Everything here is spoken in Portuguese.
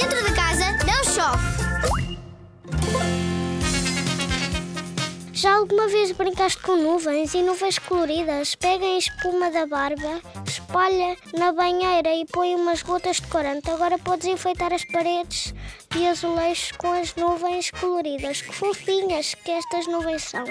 Dentro da casa não chove. Já alguma vez brincaste com nuvens e nuvens coloridas? Pega a espuma da barba, espalha na banheira e põe umas gotas de corante. Agora podes enfeitar as paredes e azulejos com as nuvens coloridas. Que fofinhas que estas nuvens são!